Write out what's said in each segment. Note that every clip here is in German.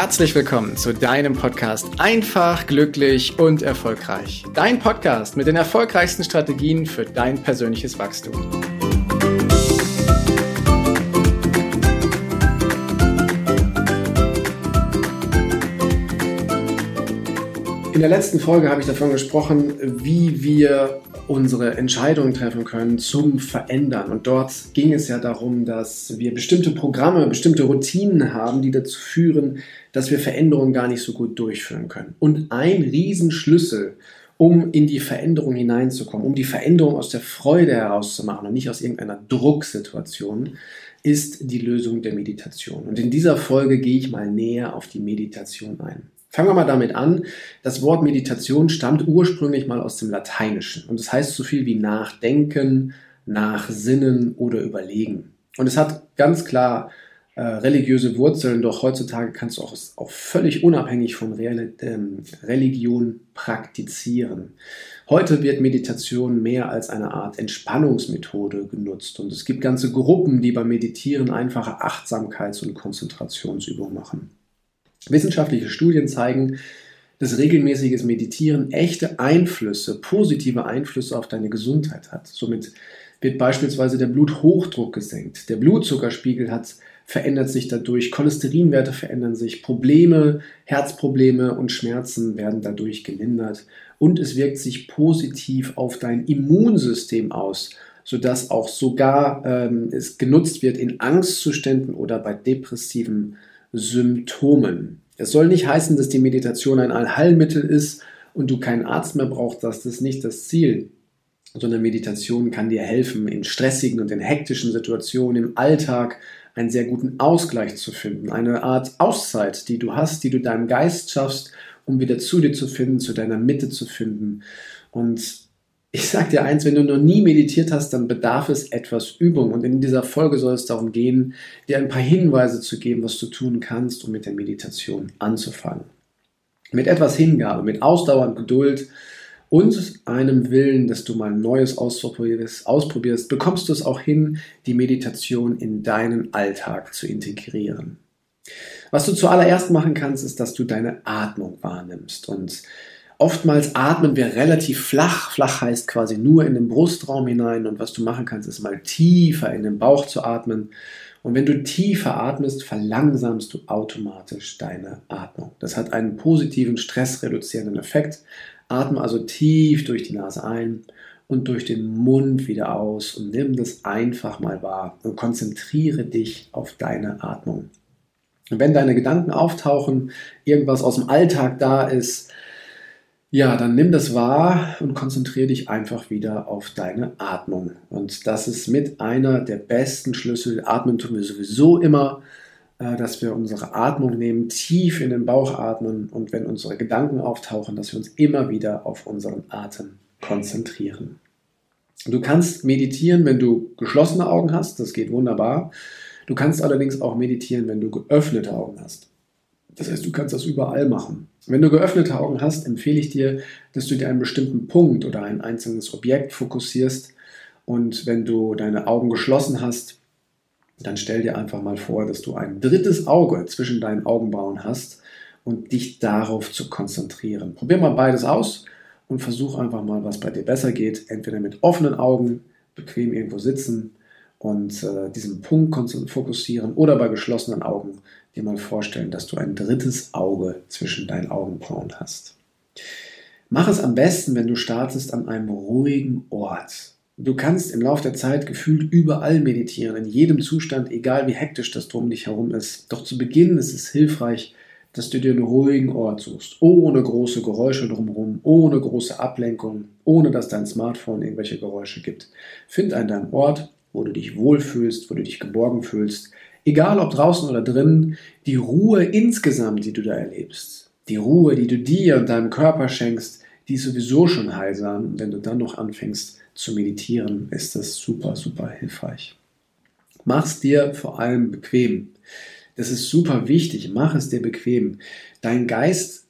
herzlich willkommen zu deinem Podcast Einfach, glücklich und erfolgreich. Dein Podcast mit den erfolgreichsten Strategien für dein persönliches Wachstum. In der letzten Folge habe ich davon gesprochen, wie wir unsere Entscheidungen treffen können zum Verändern. Und dort ging es ja darum, dass wir bestimmte Programme, bestimmte Routinen haben, die dazu führen, dass wir Veränderungen gar nicht so gut durchführen können. Und ein Riesenschlüssel, um in die Veränderung hineinzukommen, um die Veränderung aus der Freude herauszumachen und nicht aus irgendeiner Drucksituation, ist die Lösung der Meditation. Und in dieser Folge gehe ich mal näher auf die Meditation ein. Fangen wir mal damit an. Das Wort Meditation stammt ursprünglich mal aus dem Lateinischen und es das heißt so viel wie nachdenken, nachsinnen oder überlegen. Und es hat ganz klar äh, religiöse Wurzeln, doch heutzutage kannst du auch, auch völlig unabhängig von Real, äh, Religion praktizieren. Heute wird Meditation mehr als eine Art Entspannungsmethode genutzt und es gibt ganze Gruppen, die beim Meditieren einfache Achtsamkeits- und Konzentrationsübungen machen. Wissenschaftliche Studien zeigen, dass regelmäßiges Meditieren echte Einflüsse, positive Einflüsse auf deine Gesundheit hat. Somit wird beispielsweise der Bluthochdruck gesenkt, der Blutzuckerspiegel hat, verändert sich dadurch, Cholesterinwerte verändern sich, Probleme, Herzprobleme und Schmerzen werden dadurch gelindert und es wirkt sich positiv auf dein Immunsystem aus, sodass auch sogar ähm, es genutzt wird in Angstzuständen oder bei depressiven Symptomen. Es soll nicht heißen, dass die Meditation ein Allheilmittel ist und du keinen Arzt mehr brauchst, das ist nicht das Ziel, sondern Meditation kann dir helfen, in stressigen und in hektischen Situationen im Alltag einen sehr guten Ausgleich zu finden, eine Art Auszeit, die du hast, die du deinem Geist schaffst, um wieder zu dir zu finden, zu deiner Mitte zu finden. Und ich sag dir eins, wenn du noch nie meditiert hast, dann bedarf es etwas Übung. Und in dieser Folge soll es darum gehen, dir ein paar Hinweise zu geben, was du tun kannst, um mit der Meditation anzufangen. Mit etwas Hingabe, mit Ausdauer und Geduld und einem Willen, dass du mal Neues ausprobierst, ausprobierst, bekommst du es auch hin, die Meditation in deinen Alltag zu integrieren. Was du zuallererst machen kannst, ist, dass du deine Atmung wahrnimmst. Und Oftmals atmen wir relativ flach. Flach heißt quasi nur in den Brustraum hinein. Und was du machen kannst, ist mal tiefer in den Bauch zu atmen. Und wenn du tiefer atmest, verlangsamst du automatisch deine Atmung. Das hat einen positiven, stressreduzierenden Effekt. Atme also tief durch die Nase ein und durch den Mund wieder aus und nimm das einfach mal wahr und konzentriere dich auf deine Atmung. Und wenn deine Gedanken auftauchen, irgendwas aus dem Alltag da ist, ja, dann nimm das wahr und konzentriere dich einfach wieder auf deine Atmung. Und das ist mit einer der besten Schlüssel. Atmen tun wir sowieso immer, äh, dass wir unsere Atmung nehmen, tief in den Bauch atmen und wenn unsere Gedanken auftauchen, dass wir uns immer wieder auf unseren Atem konzentrieren. Du kannst meditieren, wenn du geschlossene Augen hast, das geht wunderbar. Du kannst allerdings auch meditieren, wenn du geöffnete Augen hast. Das heißt, du kannst das überall machen. Wenn du geöffnete Augen hast, empfehle ich dir, dass du dir einen bestimmten Punkt oder ein einzelnes Objekt fokussierst. Und wenn du deine Augen geschlossen hast, dann stell dir einfach mal vor, dass du ein drittes Auge zwischen deinen Augenbrauen hast und dich darauf zu konzentrieren. Probier mal beides aus und versuch einfach mal, was bei dir besser geht. Entweder mit offenen Augen, bequem irgendwo sitzen und äh, diesen Punkt fokussieren oder bei geschlossenen Augen dir mal vorstellen, dass du ein drittes Auge zwischen deinen Augenbrauen hast. Mach es am besten, wenn du startest an einem ruhigen Ort. Du kannst im Laufe der Zeit gefühlt überall meditieren, in jedem Zustand, egal wie hektisch das drum dich herum ist. Doch zu Beginn ist es hilfreich, dass du dir einen ruhigen Ort suchst, ohne große Geräusche drumherum, ohne große Ablenkung, ohne dass dein Smartphone irgendwelche Geräusche gibt. Find an deinem Ort, wo du dich wohlfühlst, wo du dich geborgen fühlst, egal ob draußen oder drinnen, die Ruhe insgesamt, die du da erlebst, die Ruhe, die du dir und deinem Körper schenkst, die ist sowieso schon heilsam. Und wenn du dann noch anfängst zu meditieren, ist das super, super hilfreich. Mach es dir vor allem bequem. Das ist super wichtig. Mach es dir bequem. Dein Geist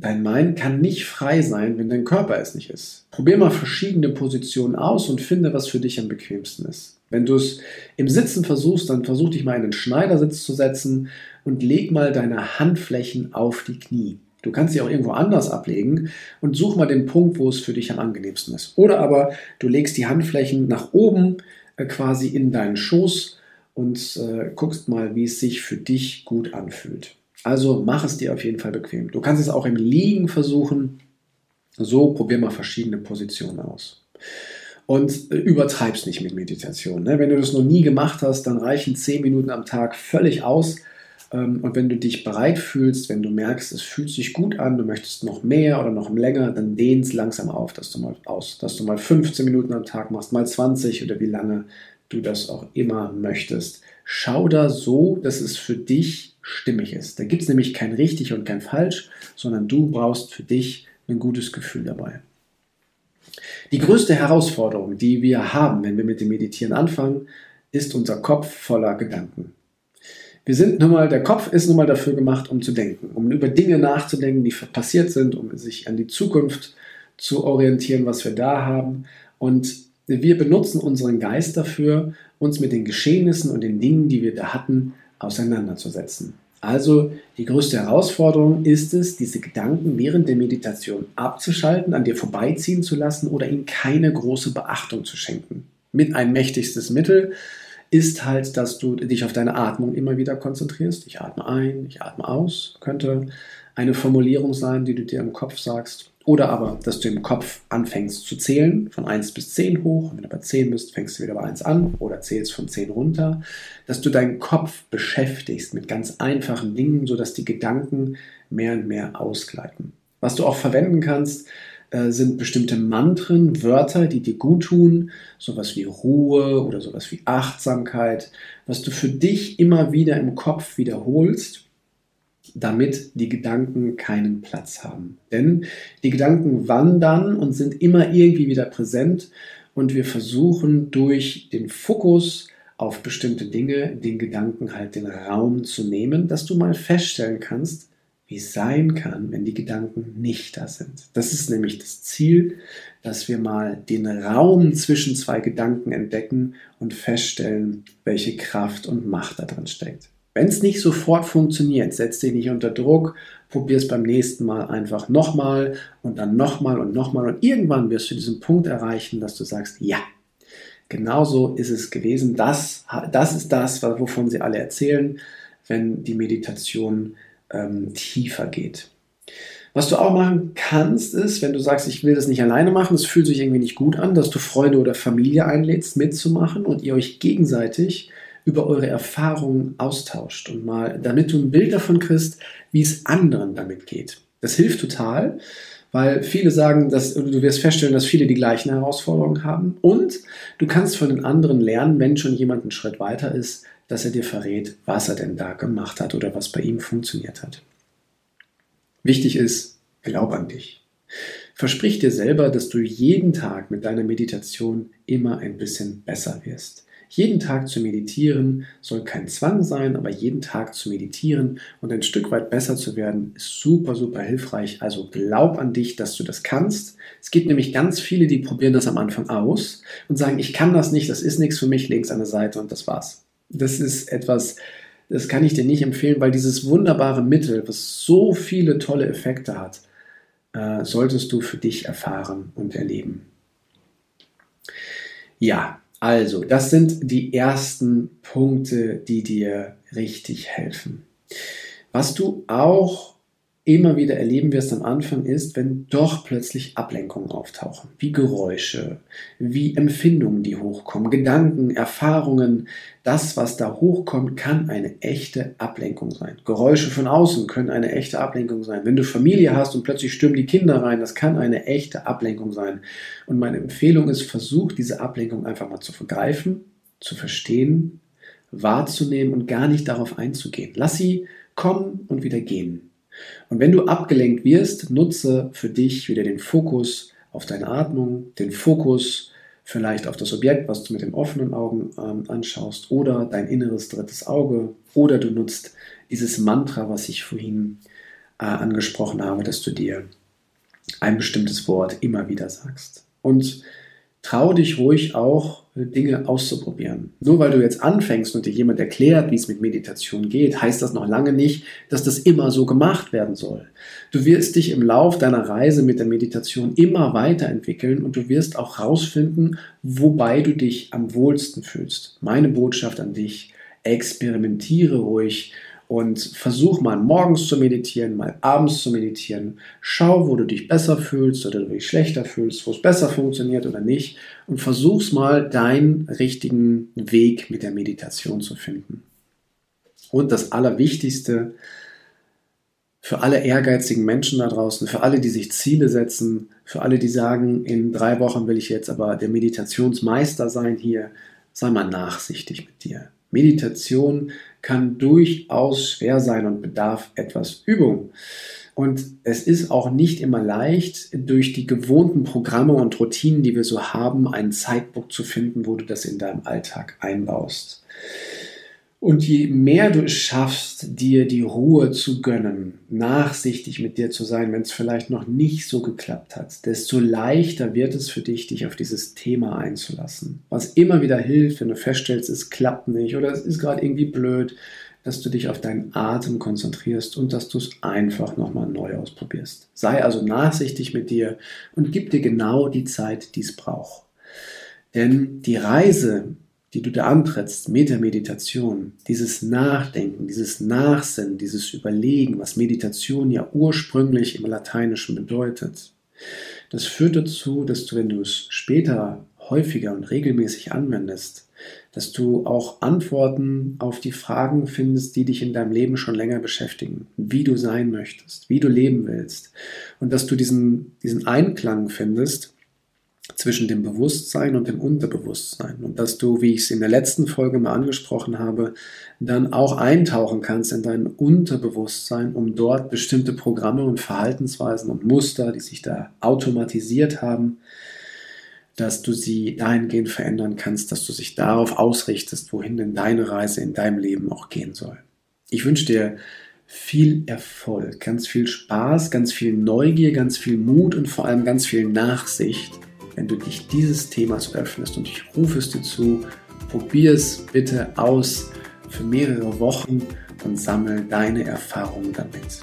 dein Mind kann nicht frei sein, wenn dein Körper es nicht ist. Probier mal verschiedene Positionen aus und finde, was für dich am bequemsten ist. Wenn du es im Sitzen versuchst, dann versuch dich mal in den Schneidersitz zu setzen und leg mal deine Handflächen auf die Knie. Du kannst sie auch irgendwo anders ablegen und such mal den Punkt, wo es für dich am angenehmsten ist. Oder aber du legst die Handflächen nach oben äh, quasi in deinen Schoß und äh, guckst mal, wie es sich für dich gut anfühlt. Also mach es dir auf jeden Fall bequem. Du kannst es auch im Liegen versuchen. So probier mal verschiedene Positionen aus. Und äh, übertreib's nicht mit Meditation. Ne? Wenn du das noch nie gemacht hast, dann reichen 10 Minuten am Tag völlig aus. Ähm, und wenn du dich bereit fühlst, wenn du merkst, es fühlt sich gut an, du möchtest noch mehr oder noch länger, dann dehn es langsam auf, dass du mal aus, dass du mal 15 Minuten am Tag machst, mal 20 oder wie lange du das auch immer möchtest. Schau da so, dass es für dich stimmig ist. Da gibt es nämlich kein richtig und kein falsch, sondern du brauchst für dich ein gutes Gefühl dabei. Die größte Herausforderung, die wir haben, wenn wir mit dem Meditieren anfangen, ist unser Kopf voller Gedanken. Wir sind nun mal, der Kopf ist nun mal dafür gemacht, um zu denken, um über Dinge nachzudenken, die passiert sind, um sich an die Zukunft zu orientieren, was wir da haben. Und wir benutzen unseren Geist dafür, uns mit den Geschehnissen und den Dingen, die wir da hatten, auseinanderzusetzen. Also die größte Herausforderung ist es, diese Gedanken während der Meditation abzuschalten, an dir vorbeiziehen zu lassen oder ihnen keine große Beachtung zu schenken. Mit ein mächtigstes Mittel ist halt, dass du dich auf deine Atmung immer wieder konzentrierst. Ich atme ein, ich atme aus, könnte eine Formulierung sein, die du dir im Kopf sagst. Oder aber, dass du im Kopf anfängst zu zählen, von 1 bis 10 hoch. Und wenn du bei 10 bist, fängst du wieder bei 1 an oder zählst von 10 runter. Dass du deinen Kopf beschäftigst mit ganz einfachen Dingen, sodass die Gedanken mehr und mehr ausgleiten. Was du auch verwenden kannst, äh, sind bestimmte Mantren, Wörter, die dir gut tun, sowas wie Ruhe oder sowas wie Achtsamkeit, was du für dich immer wieder im Kopf wiederholst damit die Gedanken keinen Platz haben. Denn die Gedanken wandern und sind immer irgendwie wieder präsent und wir versuchen durch den Fokus auf bestimmte Dinge den Gedanken halt den Raum zu nehmen, dass du mal feststellen kannst, wie es sein kann, wenn die Gedanken nicht da sind. Das ist nämlich das Ziel, dass wir mal den Raum zwischen zwei Gedanken entdecken und feststellen, welche Kraft und Macht da drin steckt. Wenn es nicht sofort funktioniert, setz dich nicht unter Druck, probier es beim nächsten Mal einfach nochmal und dann nochmal und nochmal und irgendwann wirst du diesen Punkt erreichen, dass du sagst, ja, genauso ist es gewesen. Das, das ist das, wovon sie alle erzählen, wenn die Meditation ähm, tiefer geht. Was du auch machen kannst, ist, wenn du sagst, ich will das nicht alleine machen, es fühlt sich irgendwie nicht gut an, dass du Freunde oder Familie einlädst, mitzumachen und ihr euch gegenseitig über eure Erfahrungen austauscht und mal, damit du ein Bild davon kriegst, wie es anderen damit geht. Das hilft total, weil viele sagen, dass du wirst feststellen, dass viele die gleichen Herausforderungen haben und du kannst von den anderen lernen, wenn schon jemand einen Schritt weiter ist, dass er dir verrät, was er denn da gemacht hat oder was bei ihm funktioniert hat. Wichtig ist, glaub an dich. Versprich dir selber, dass du jeden Tag mit deiner Meditation immer ein bisschen besser wirst. Jeden Tag zu meditieren soll kein Zwang sein, aber jeden Tag zu meditieren und ein Stück weit besser zu werden, ist super, super hilfreich. Also glaub an dich, dass du das kannst. Es gibt nämlich ganz viele, die probieren das am Anfang aus und sagen, ich kann das nicht, das ist nichts für mich, es an der Seite und das war's. Das ist etwas, das kann ich dir nicht empfehlen, weil dieses wunderbare Mittel, was so viele tolle Effekte hat, äh, solltest du für dich erfahren und erleben. Ja, also, das sind die ersten Punkte, die dir richtig helfen. Was du auch immer wieder erleben wirst am Anfang ist, wenn doch plötzlich Ablenkungen auftauchen, wie Geräusche, wie Empfindungen, die hochkommen, Gedanken, Erfahrungen, das, was da hochkommt, kann eine echte Ablenkung sein. Geräusche von außen können eine echte Ablenkung sein. Wenn du Familie hast und plötzlich stürmen die Kinder rein, das kann eine echte Ablenkung sein. Und meine Empfehlung ist, versuch diese Ablenkung einfach mal zu vergreifen, zu verstehen, wahrzunehmen und gar nicht darauf einzugehen. Lass sie kommen und wieder gehen. Und wenn du abgelenkt wirst, nutze für dich wieder den Fokus auf deine Atmung, den Fokus vielleicht auf das Objekt, was du mit den offenen Augen ähm, anschaust, oder dein inneres drittes Auge, oder du nutzt dieses Mantra, was ich vorhin äh, angesprochen habe, dass du dir ein bestimmtes Wort immer wieder sagst. Und trau dich ruhig auch, Dinge auszuprobieren. Nur weil du jetzt anfängst und dir jemand erklärt, wie es mit Meditation geht, heißt das noch lange nicht, dass das immer so gemacht werden soll. Du wirst dich im Lauf deiner Reise mit der Meditation immer weiterentwickeln und du wirst auch herausfinden, wobei du dich am wohlsten fühlst. Meine Botschaft an dich, experimentiere ruhig und versuch mal morgens zu meditieren, mal abends zu meditieren. Schau, wo du dich besser fühlst oder du dich schlechter fühlst, wo es besser funktioniert oder nicht. Und versuch's mal, deinen richtigen Weg mit der Meditation zu finden. Und das Allerwichtigste, für alle ehrgeizigen Menschen da draußen, für alle, die sich Ziele setzen, für alle, die sagen, in drei Wochen will ich jetzt aber der Meditationsmeister sein hier, sei mal nachsichtig mit dir. Meditation kann durchaus schwer sein und bedarf etwas Übung. Und es ist auch nicht immer leicht, durch die gewohnten Programme und Routinen, die wir so haben, einen Zeitpunkt zu finden, wo du das in deinem Alltag einbaust. Und je mehr du es schaffst, dir die Ruhe zu gönnen, nachsichtig mit dir zu sein, wenn es vielleicht noch nicht so geklappt hat, desto leichter wird es für dich, dich auf dieses Thema einzulassen. Was immer wieder hilft, wenn du feststellst, es klappt nicht oder es ist gerade irgendwie blöd, dass du dich auf deinen Atem konzentrierst und dass du es einfach nochmal neu ausprobierst. Sei also nachsichtig mit dir und gib dir genau die Zeit, die es braucht. Denn die Reise die du da antrittst mit der Meditation, dieses Nachdenken, dieses Nachsinnen, dieses Überlegen, was Meditation ja ursprünglich im Lateinischen bedeutet, das führt dazu, dass du, wenn du es später häufiger und regelmäßig anwendest, dass du auch Antworten auf die Fragen findest, die dich in deinem Leben schon länger beschäftigen, wie du sein möchtest, wie du leben willst. Und dass du diesen, diesen Einklang findest zwischen dem Bewusstsein und dem Unterbewusstsein. Und dass du, wie ich es in der letzten Folge mal angesprochen habe, dann auch eintauchen kannst in dein Unterbewusstsein, um dort bestimmte Programme und Verhaltensweisen und Muster, die sich da automatisiert haben, dass du sie dahingehend verändern kannst, dass du dich darauf ausrichtest, wohin denn deine Reise in deinem Leben auch gehen soll. Ich wünsche dir viel Erfolg, ganz viel Spaß, ganz viel Neugier, ganz viel Mut und vor allem ganz viel Nachsicht wenn du dich dieses Themas öffnest. Und ich rufe es dir zu, probier es bitte aus für mehrere Wochen und sammle deine Erfahrungen damit.